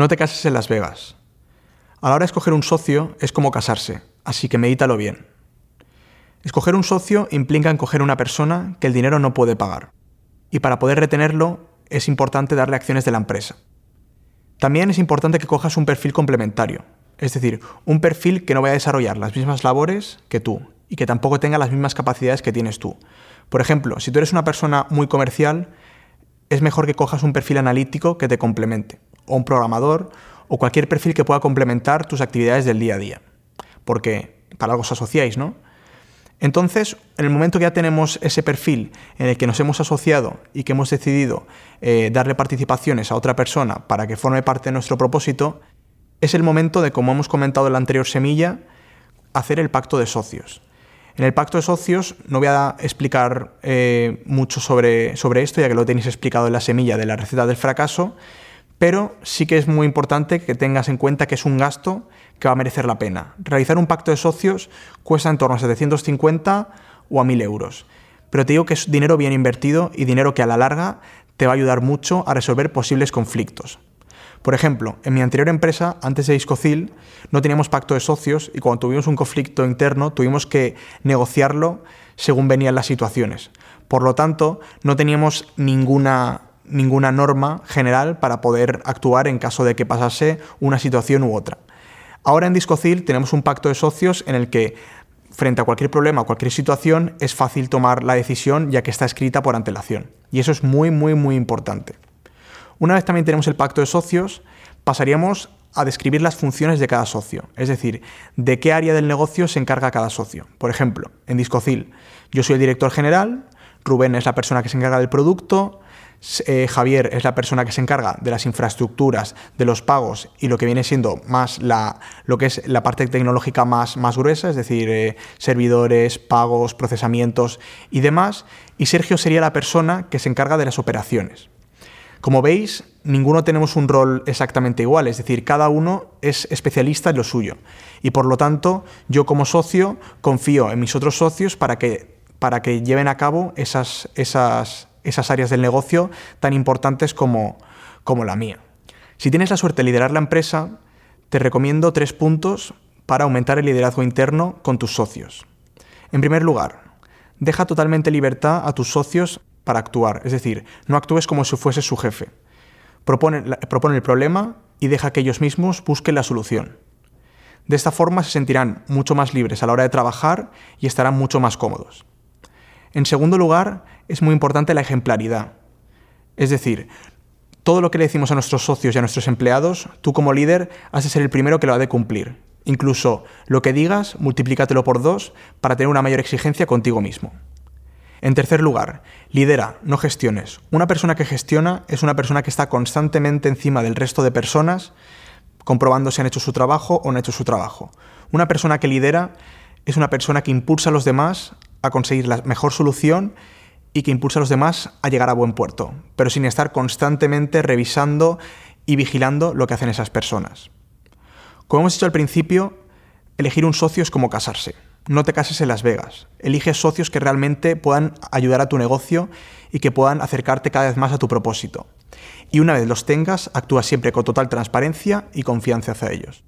No te cases en Las Vegas. A la hora de escoger un socio es como casarse, así que medítalo bien. Escoger un socio implica encoger una persona que el dinero no puede pagar. Y para poder retenerlo es importante darle acciones de la empresa. También es importante que cojas un perfil complementario, es decir, un perfil que no vaya a desarrollar las mismas labores que tú y que tampoco tenga las mismas capacidades que tienes tú. Por ejemplo, si tú eres una persona muy comercial, es mejor que cojas un perfil analítico que te complemente, o un programador, o cualquier perfil que pueda complementar tus actividades del día a día. Porque para algo os asociáis, ¿no? Entonces, en el momento que ya tenemos ese perfil en el que nos hemos asociado y que hemos decidido eh, darle participaciones a otra persona para que forme parte de nuestro propósito, es el momento de, como hemos comentado en la anterior semilla, hacer el pacto de socios. En el pacto de socios no voy a explicar eh, mucho sobre, sobre esto, ya que lo tenéis explicado en la semilla de la receta del fracaso, pero sí que es muy importante que tengas en cuenta que es un gasto que va a merecer la pena. Realizar un pacto de socios cuesta en torno a 750 o a 1000 euros, pero te digo que es dinero bien invertido y dinero que a la larga te va a ayudar mucho a resolver posibles conflictos. Por ejemplo, en mi anterior empresa, antes de Discocil, no teníamos pacto de socios y cuando tuvimos un conflicto interno tuvimos que negociarlo según venían las situaciones. Por lo tanto, no teníamos ninguna, ninguna norma general para poder actuar en caso de que pasase una situación u otra. Ahora en Discocil tenemos un pacto de socios en el que frente a cualquier problema o cualquier situación es fácil tomar la decisión ya que está escrita por antelación. Y eso es muy, muy, muy importante. Una vez también tenemos el pacto de socios, pasaríamos a describir las funciones de cada socio, es decir, de qué área del negocio se encarga cada socio. Por ejemplo, en Discocil, yo soy el director general, Rubén es la persona que se encarga del producto, eh, Javier es la persona que se encarga de las infraestructuras, de los pagos y lo que viene siendo más la, lo que es la parte tecnológica más, más gruesa, es decir, eh, servidores, pagos, procesamientos y demás. Y Sergio sería la persona que se encarga de las operaciones. Como veis, ninguno tenemos un rol exactamente igual, es decir, cada uno es especialista en lo suyo. Y por lo tanto, yo como socio confío en mis otros socios para que, para que lleven a cabo esas, esas, esas áreas del negocio tan importantes como, como la mía. Si tienes la suerte de liderar la empresa, te recomiendo tres puntos para aumentar el liderazgo interno con tus socios. En primer lugar, deja totalmente libertad a tus socios para actuar, es decir, no actúes como si fuese su jefe. Propone, propone el problema y deja que ellos mismos busquen la solución. De esta forma se sentirán mucho más libres a la hora de trabajar y estarán mucho más cómodos. En segundo lugar, es muy importante la ejemplaridad. Es decir, todo lo que le decimos a nuestros socios y a nuestros empleados, tú como líder has de ser el primero que lo ha de cumplir. Incluso lo que digas, multiplícatelo por dos para tener una mayor exigencia contigo mismo. En tercer lugar, lidera, no gestiones. Una persona que gestiona es una persona que está constantemente encima del resto de personas, comprobando si han hecho su trabajo o no han hecho su trabajo. Una persona que lidera es una persona que impulsa a los demás a conseguir la mejor solución y que impulsa a los demás a llegar a buen puerto, pero sin estar constantemente revisando y vigilando lo que hacen esas personas. Como hemos dicho al principio, elegir un socio es como casarse no te cases en Las Vegas. Elige socios que realmente puedan ayudar a tu negocio y que puedan acercarte cada vez más a tu propósito. Y una vez los tengas, actúa siempre con total transparencia y confianza hacia ellos.